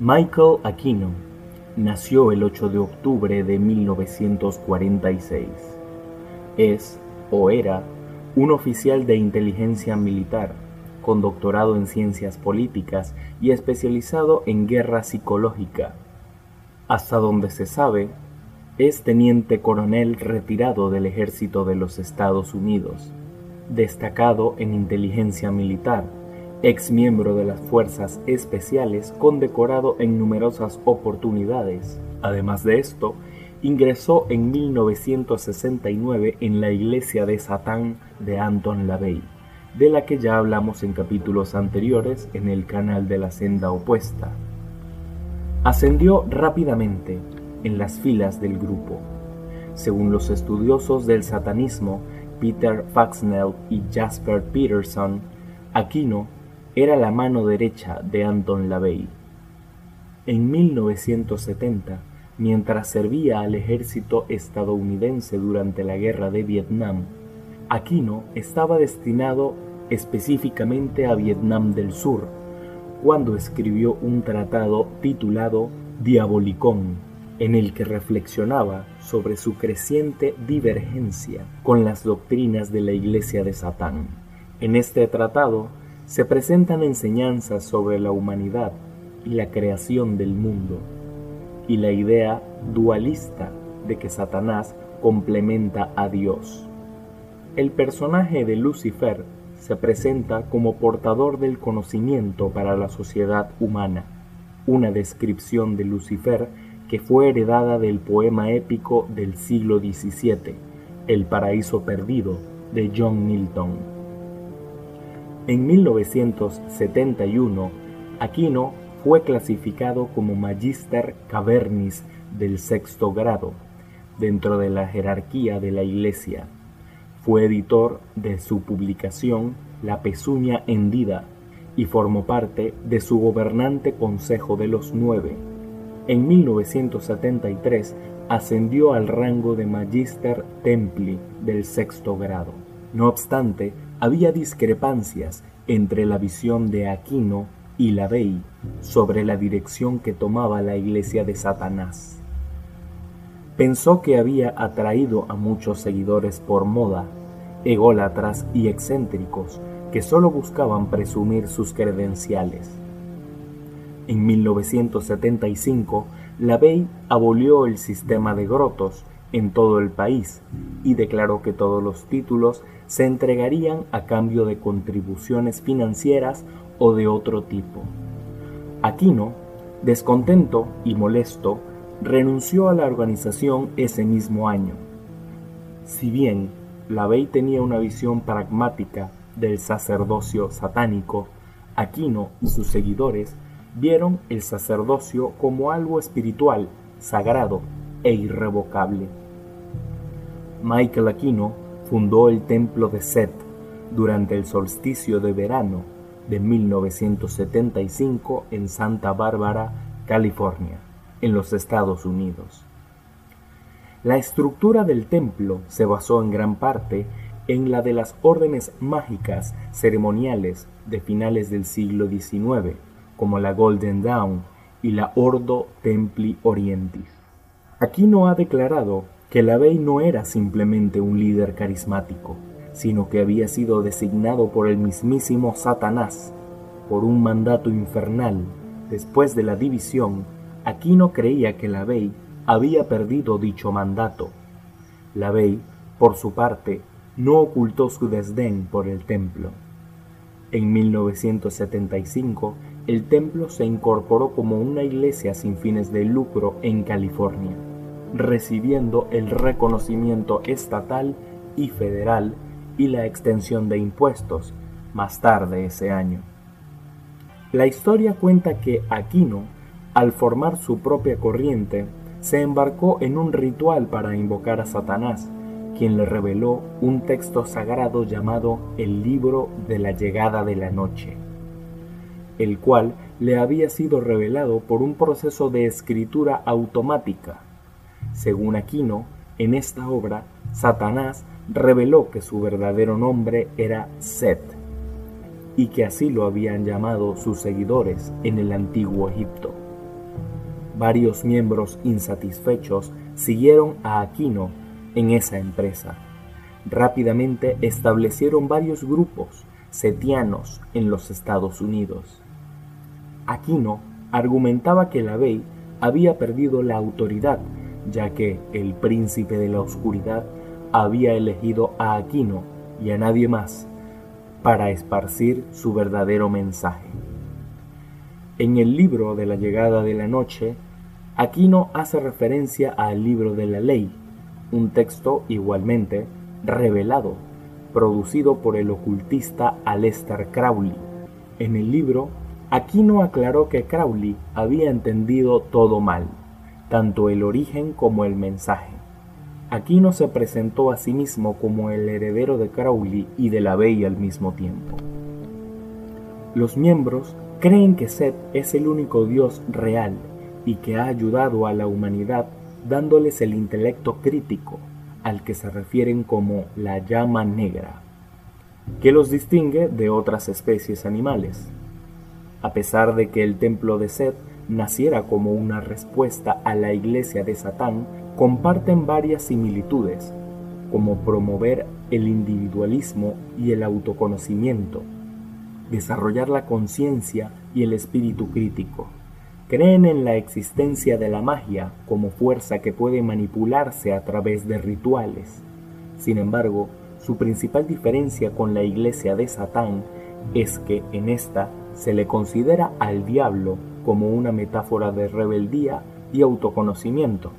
Michael Aquino nació el 8 de octubre de 1946. Es, o era, un oficial de inteligencia militar, con doctorado en ciencias políticas y especializado en guerra psicológica. Hasta donde se sabe, es teniente coronel retirado del ejército de los Estados Unidos, destacado en inteligencia militar ex miembro de las Fuerzas Especiales condecorado en numerosas oportunidades. Además de esto, ingresó en 1969 en la Iglesia de Satán de Anton LaVey, de la que ya hablamos en capítulos anteriores en el canal de la senda opuesta. Ascendió rápidamente en las filas del grupo. Según los estudiosos del satanismo, Peter Faxnell y Jasper Peterson, Aquino era la mano derecha de Anton LaVey. En 1970, mientras servía al ejército estadounidense durante la guerra de Vietnam, Aquino estaba destinado específicamente a Vietnam del Sur, cuando escribió un tratado titulado Diabolicón, en el que reflexionaba sobre su creciente divergencia con las doctrinas de la Iglesia de Satán. En este tratado se presentan enseñanzas sobre la humanidad y la creación del mundo, y la idea dualista de que Satanás complementa a Dios. El personaje de Lucifer se presenta como portador del conocimiento para la sociedad humana, una descripción de Lucifer que fue heredada del poema épico del siglo XVII, El paraíso perdido, de John Milton. En 1971, Aquino fue clasificado como Magister Cavernis del sexto grado dentro de la jerarquía de la Iglesia. Fue editor de su publicación La Pezuña Hendida y formó parte de su gobernante Consejo de los Nueve. En 1973 ascendió al rango de Magister Templi del sexto grado. No obstante, había discrepancias entre la visión de Aquino y la Bey sobre la dirección que tomaba la iglesia de Satanás. Pensó que había atraído a muchos seguidores por moda, ególatras y excéntricos que solo buscaban presumir sus credenciales. En 1975, la Bey abolió el sistema de grotos en todo el país y declaró que todos los títulos se entregarían a cambio de contribuciones financieras o de otro tipo. Aquino, descontento y molesto, renunció a la organización ese mismo año. Si bien Lavey tenía una visión pragmática del sacerdocio satánico, Aquino y sus seguidores vieron el sacerdocio como algo espiritual, sagrado e irrevocable. Michael Aquino fundó el templo de Set durante el solsticio de verano de 1975 en Santa Bárbara, California, en los Estados Unidos. La estructura del templo se basó en gran parte en la de las órdenes mágicas ceremoniales de finales del siglo XIX, como la Golden Dawn y la Ordo Templi Orientis. Aquí no ha declarado que la Bey no era simplemente un líder carismático, sino que había sido designado por el mismísimo Satanás, por un mandato infernal. Después de la división, Aquino creía que la Bey había perdido dicho mandato. La Bey, por su parte, no ocultó su desdén por el templo. En 1975, el templo se incorporó como una iglesia sin fines de lucro en California recibiendo el reconocimiento estatal y federal y la extensión de impuestos más tarde ese año. La historia cuenta que Aquino, al formar su propia corriente, se embarcó en un ritual para invocar a Satanás, quien le reveló un texto sagrado llamado el libro de la llegada de la noche, el cual le había sido revelado por un proceso de escritura automática según Aquino, en esta obra, Satanás reveló que su verdadero nombre era Set, y que así lo habían llamado sus seguidores en el antiguo Egipto. Varios miembros insatisfechos siguieron a Aquino en esa empresa. Rápidamente establecieron varios grupos setianos en los Estados Unidos. Aquino argumentaba que la ley había perdido la autoridad, ya que el príncipe de la oscuridad había elegido a Aquino y a nadie más para esparcir su verdadero mensaje. En el libro de la llegada de la noche, Aquino hace referencia al libro de la ley, un texto igualmente revelado, producido por el ocultista Aleister Crowley. En el libro, Aquino aclaró que Crowley había entendido todo mal, tanto el origen como el mensaje. Aquino se presentó a sí mismo como el heredero de Crowley y de la Bey al mismo tiempo. Los miembros creen que Seth es el único Dios real y que ha ayudado a la humanidad dándoles el intelecto crítico, al que se refieren como la llama negra, que los distingue de otras especies animales. A pesar de que el templo de Seth naciera como una respuesta a la iglesia de Satán, comparten varias similitudes, como promover el individualismo y el autoconocimiento, desarrollar la conciencia y el espíritu crítico. Creen en la existencia de la magia como fuerza que puede manipularse a través de rituales. Sin embargo, su principal diferencia con la iglesia de Satán es que en esta se le considera al diablo como una metáfora de rebeldía y autoconocimiento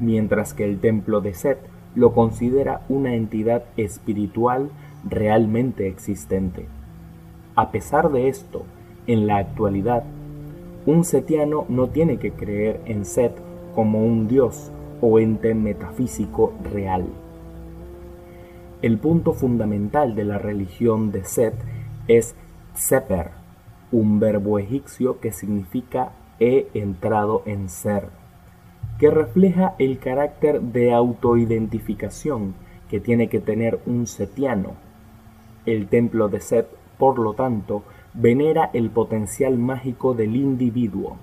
mientras que el templo de Set lo considera una entidad espiritual realmente existente. A pesar de esto, en la actualidad, un setiano no tiene que creer en Set como un dios o ente metafísico real. El punto fundamental de la religión de Set es Seper, un verbo egipcio que significa he entrado en ser que refleja el carácter de autoidentificación que tiene que tener un setiano. El templo de Set, por lo tanto, venera el potencial mágico del individuo.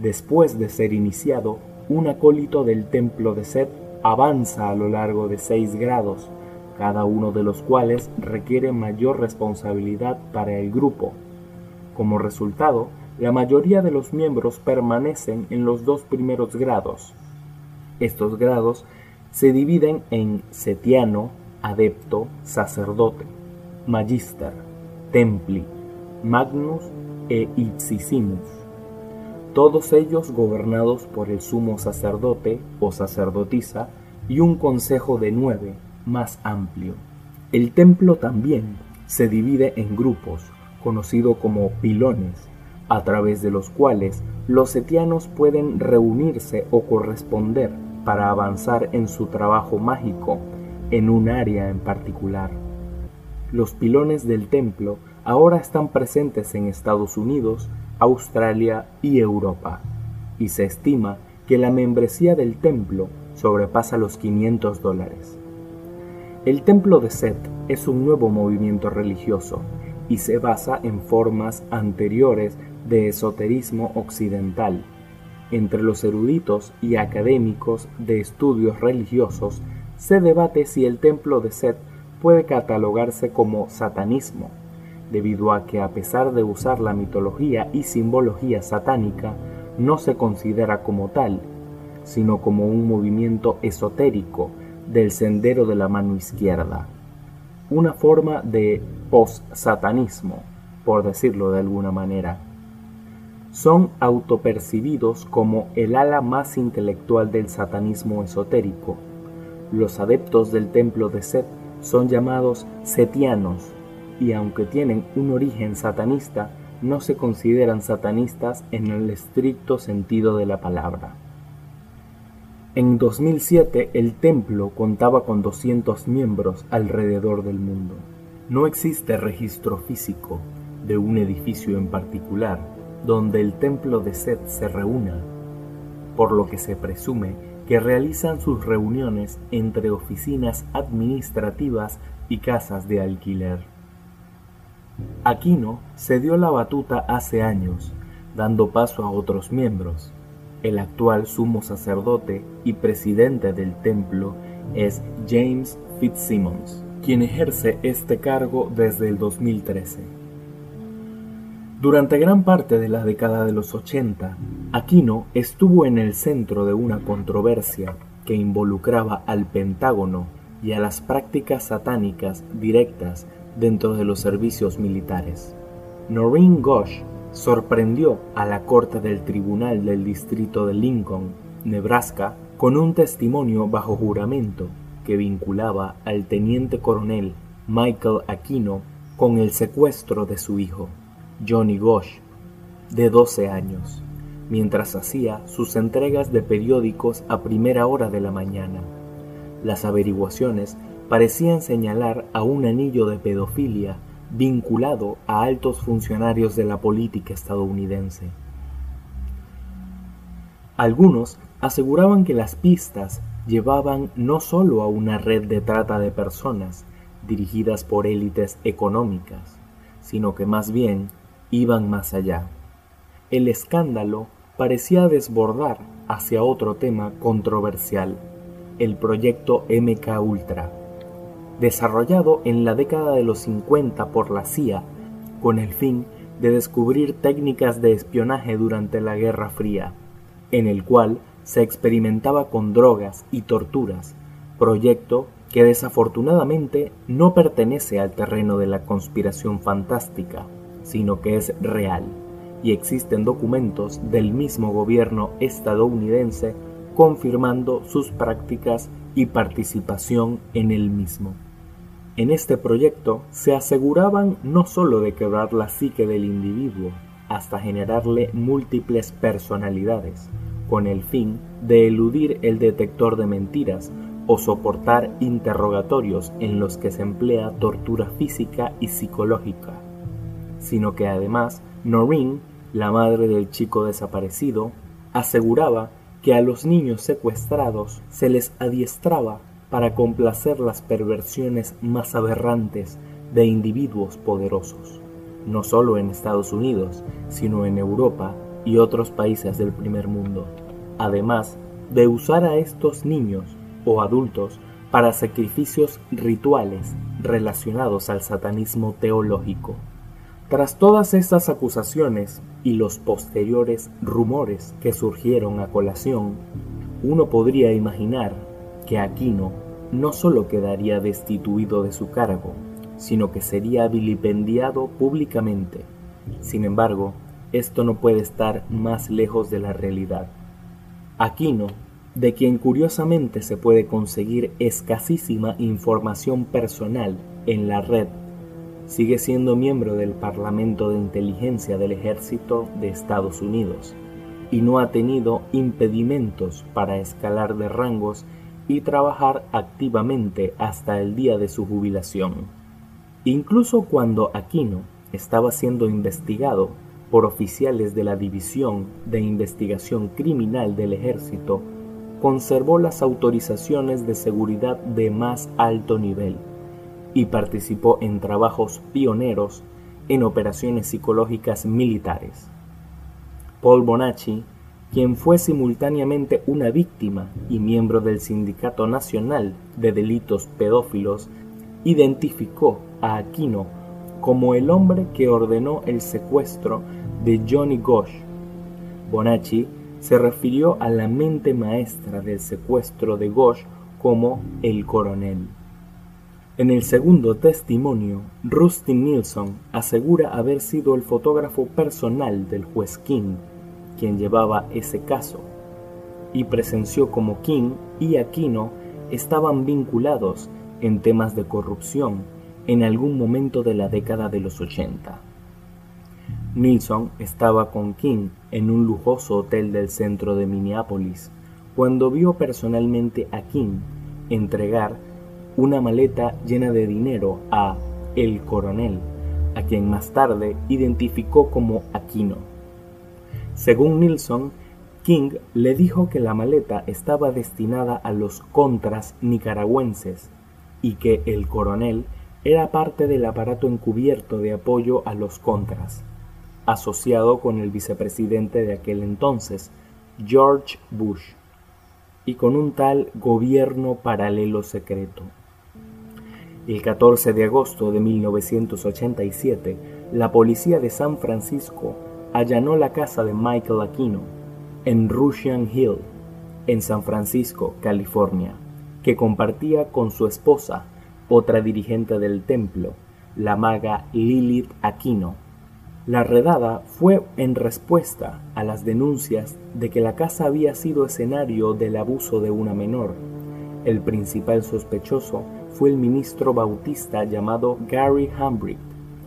Después de ser iniciado, un acólito del templo de Set avanza a lo largo de seis grados, cada uno de los cuales requiere mayor responsabilidad para el grupo. Como resultado, la mayoría de los miembros permanecen en los dos primeros grados. Estos grados se dividen en setiano, adepto, sacerdote, magister, templi, magnus e ipsissimus, todos ellos gobernados por el sumo sacerdote o sacerdotisa y un consejo de nueve más amplio. El templo también se divide en grupos, conocido como pilones, a través de los cuales los setianos pueden reunirse o corresponder para avanzar en su trabajo mágico en un área en particular. Los pilones del templo ahora están presentes en Estados Unidos, Australia y Europa, y se estima que la membresía del templo sobrepasa los 500 dólares. El templo de Set es un nuevo movimiento religioso y se basa en formas anteriores de esoterismo occidental. Entre los eruditos y académicos de estudios religiosos se debate si el templo de Set puede catalogarse como satanismo, debido a que a pesar de usar la mitología y simbología satánica, no se considera como tal, sino como un movimiento esotérico del sendero de la mano izquierda, una forma de post-satanismo, por decirlo de alguna manera son autopercibidos como el ala más intelectual del satanismo esotérico. Los adeptos del templo de Set son llamados setianos y aunque tienen un origen satanista, no se consideran satanistas en el estricto sentido de la palabra. En 2007 el templo contaba con 200 miembros alrededor del mundo. No existe registro físico de un edificio en particular donde el templo de Set se reúna, por lo que se presume que realizan sus reuniones entre oficinas administrativas y casas de alquiler. Aquino se dio la batuta hace años, dando paso a otros miembros. El actual sumo sacerdote y presidente del templo es James Fitzsimmons, quien ejerce este cargo desde el 2013. Durante gran parte de la década de los 80, Aquino estuvo en el centro de una controversia que involucraba al Pentágono y a las prácticas satánicas directas dentro de los servicios militares. Noreen Gosh sorprendió a la Corte del Tribunal del Distrito de Lincoln, Nebraska, con un testimonio bajo juramento que vinculaba al teniente coronel Michael Aquino con el secuestro de su hijo, Johnny Gosh, de 12 años, mientras hacía sus entregas de periódicos a primera hora de la mañana. Las averiguaciones parecían señalar a un anillo de pedofilia vinculado a altos funcionarios de la política estadounidense. Algunos aseguraban que las pistas llevaban no solo a una red de trata de personas dirigidas por élites económicas, sino que más bien iban más allá. El escándalo parecía desbordar hacia otro tema controversial, el proyecto MK Ultra desarrollado en la década de los 50 por la CIA con el fin de descubrir técnicas de espionaje durante la Guerra Fría, en el cual se experimentaba con drogas y torturas, proyecto que desafortunadamente no pertenece al terreno de la conspiración fantástica, sino que es real, y existen documentos del mismo gobierno estadounidense confirmando sus prácticas y participación en el mismo. En este proyecto se aseguraban no sólo de quebrar la psique del individuo, hasta generarle múltiples personalidades, con el fin de eludir el detector de mentiras o soportar interrogatorios en los que se emplea tortura física y psicológica, sino que además Noreen, la madre del chico desaparecido, aseguraba que a los niños secuestrados se les adiestraba para complacer las perversiones más aberrantes de individuos poderosos, no solo en Estados Unidos, sino en Europa y otros países del primer mundo, además de usar a estos niños o adultos para sacrificios rituales relacionados al satanismo teológico. Tras todas estas acusaciones y los posteriores rumores que surgieron a colación, uno podría imaginar que Aquino no solo quedaría destituido de su cargo, sino que sería vilipendiado públicamente. Sin embargo, esto no puede estar más lejos de la realidad. Aquino, de quien curiosamente se puede conseguir escasísima información personal en la red, sigue siendo miembro del Parlamento de Inteligencia del Ejército de Estados Unidos y no ha tenido impedimentos para escalar de rangos y trabajar activamente hasta el día de su jubilación. Incluso cuando Aquino estaba siendo investigado por oficiales de la División de Investigación Criminal del Ejército, conservó las autorizaciones de seguridad de más alto nivel y participó en trabajos pioneros en operaciones psicológicas militares. Paul Bonacci quien fue simultáneamente una víctima y miembro del Sindicato Nacional de Delitos Pedófilos, identificó a Aquino como el hombre que ordenó el secuestro de Johnny Gosh. Bonacci se refirió a la mente maestra del secuestro de Gosh como el coronel. En el segundo testimonio, Rusty Nilsson asegura haber sido el fotógrafo personal del juez King quien llevaba ese caso, y presenció como King y Aquino estaban vinculados en temas de corrupción en algún momento de la década de los 80. Nilsson estaba con King en un lujoso hotel del centro de Minneapolis cuando vio personalmente a King entregar una maleta llena de dinero a El Coronel, a quien más tarde identificó como Aquino. Según Nilsson, King le dijo que la maleta estaba destinada a los contras nicaragüenses y que el coronel era parte del aparato encubierto de apoyo a los contras, asociado con el vicepresidente de aquel entonces, George Bush y con un tal gobierno paralelo secreto. El 14 de agosto de 1987, la policía de San Francisco allanó la casa de Michael Aquino en Russian Hill, en San Francisco, California, que compartía con su esposa, otra dirigente del templo, la maga Lilith Aquino. La redada fue en respuesta a las denuncias de que la casa había sido escenario del abuso de una menor. El principal sospechoso fue el ministro bautista llamado Gary Hambrick,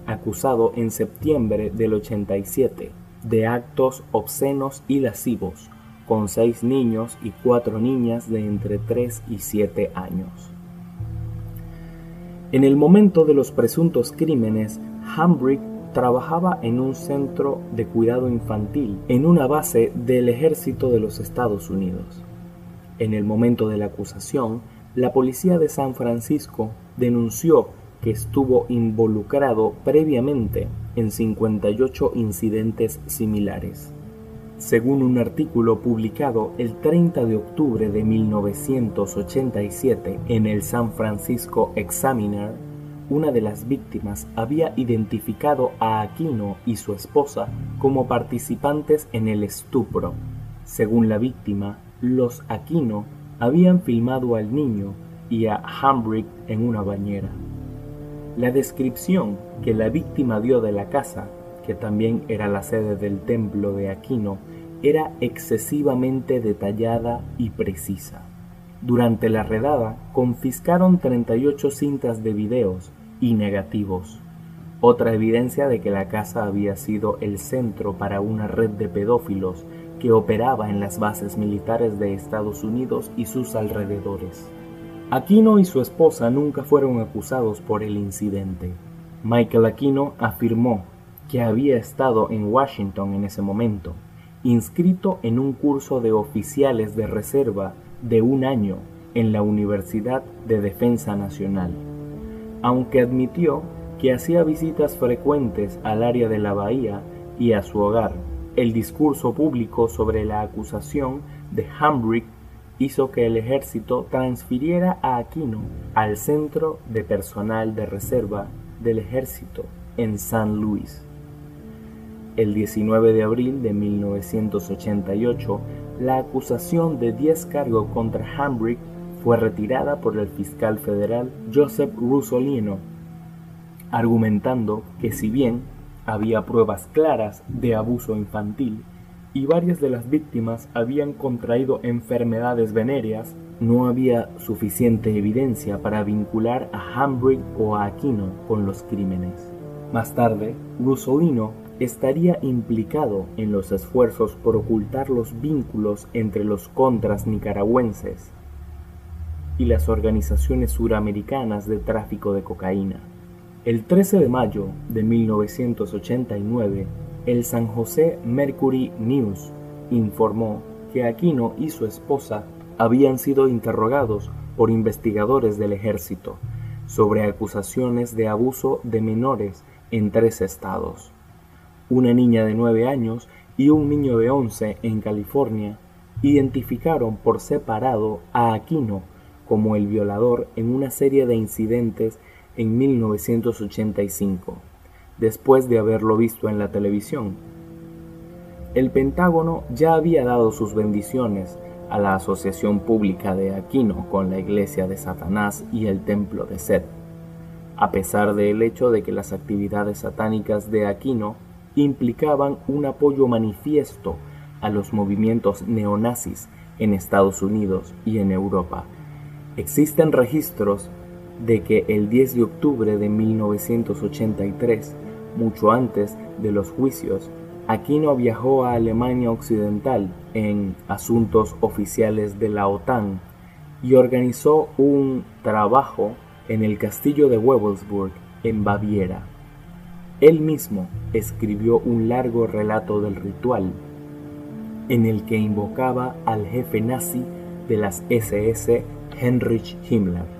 acusado en septiembre del 87 de actos obscenos y lascivos con seis niños y cuatro niñas de entre 3 y 7 años. En el momento de los presuntos crímenes, Hambrick trabajaba en un centro de cuidado infantil en una base del ejército de los Estados Unidos. En el momento de la acusación, la policía de San Francisco denunció que estuvo involucrado previamente en 58 incidentes similares. Según un artículo publicado el 30 de octubre de 1987 en el San Francisco Examiner, una de las víctimas había identificado a Aquino y su esposa como participantes en el estupro. Según la víctima, los Aquino habían filmado al niño y a Hambrick en una bañera. La descripción que la víctima dio de la casa, que también era la sede del templo de Aquino, era excesivamente detallada y precisa. Durante la redada confiscaron 38 cintas de videos y negativos, otra evidencia de que la casa había sido el centro para una red de pedófilos que operaba en las bases militares de Estados Unidos y sus alrededores. Aquino y su esposa nunca fueron acusados por el incidente. Michael Aquino afirmó que había estado en Washington en ese momento, inscrito en un curso de oficiales de reserva de un año en la Universidad de Defensa Nacional, aunque admitió que hacía visitas frecuentes al área de la bahía y a su hogar el discurso público sobre la acusación de Hambrick hizo que el ejército transfiriera a Aquino al Centro de Personal de Reserva del Ejército en San Luis. El 19 de abril de 1988, la acusación de 10 cargos contra Hambrick fue retirada por el fiscal federal Joseph Rusolino, argumentando que si bien había pruebas claras de abuso infantil y varias de las víctimas habían contraído enfermedades venéreas, no había suficiente evidencia para vincular a Hambrick o a Aquino con los crímenes. Más tarde, Rusolino estaría implicado en los esfuerzos por ocultar los vínculos entre los contras nicaragüenses y las organizaciones suramericanas de tráfico de cocaína. El 13 de mayo de 1989, el San José Mercury News informó que Aquino y su esposa habían sido interrogados por investigadores del ejército sobre acusaciones de abuso de menores en tres estados. Una niña de 9 años y un niño de 11 en California identificaron por separado a Aquino como el violador en una serie de incidentes en 1985, después de haberlo visto en la televisión. El Pentágono ya había dado sus bendiciones a la asociación pública de Aquino con la iglesia de Satanás y el templo de Seth, a pesar del hecho de que las actividades satánicas de Aquino implicaban un apoyo manifiesto a los movimientos neonazis en Estados Unidos y en Europa. Existen registros de que el 10 de octubre de 1983, mucho antes de los juicios, Aquino viajó a Alemania Occidental en asuntos oficiales de la OTAN y organizó un trabajo en el castillo de Wewelsburg, en Baviera. Él mismo escribió un largo relato del ritual, en el que invocaba al jefe nazi de las SS, Heinrich Himmler.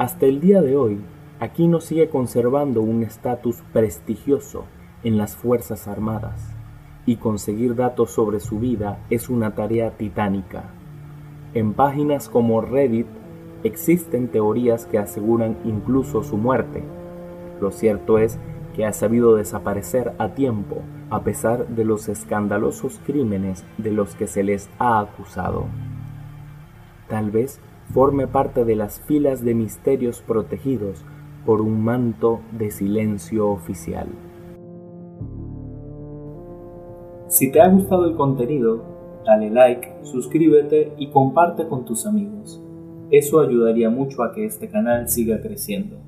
Hasta el día de hoy, Aquino sigue conservando un estatus prestigioso en las Fuerzas Armadas y conseguir datos sobre su vida es una tarea titánica. En páginas como Reddit existen teorías que aseguran incluso su muerte. Lo cierto es que ha sabido desaparecer a tiempo a pesar de los escandalosos crímenes de los que se les ha acusado. Tal vez forme parte de las filas de misterios protegidos por un manto de silencio oficial. Si te ha gustado el contenido, dale like, suscríbete y comparte con tus amigos. Eso ayudaría mucho a que este canal siga creciendo.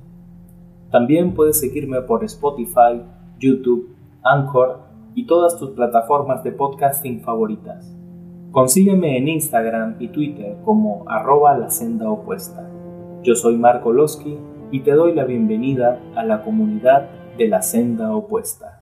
También puedes seguirme por Spotify, YouTube, Anchor y todas tus plataformas de podcasting favoritas. Consígueme en Instagram y Twitter como arroba la senda opuesta. Yo soy Marco Losky y te doy la bienvenida a la comunidad de la senda opuesta.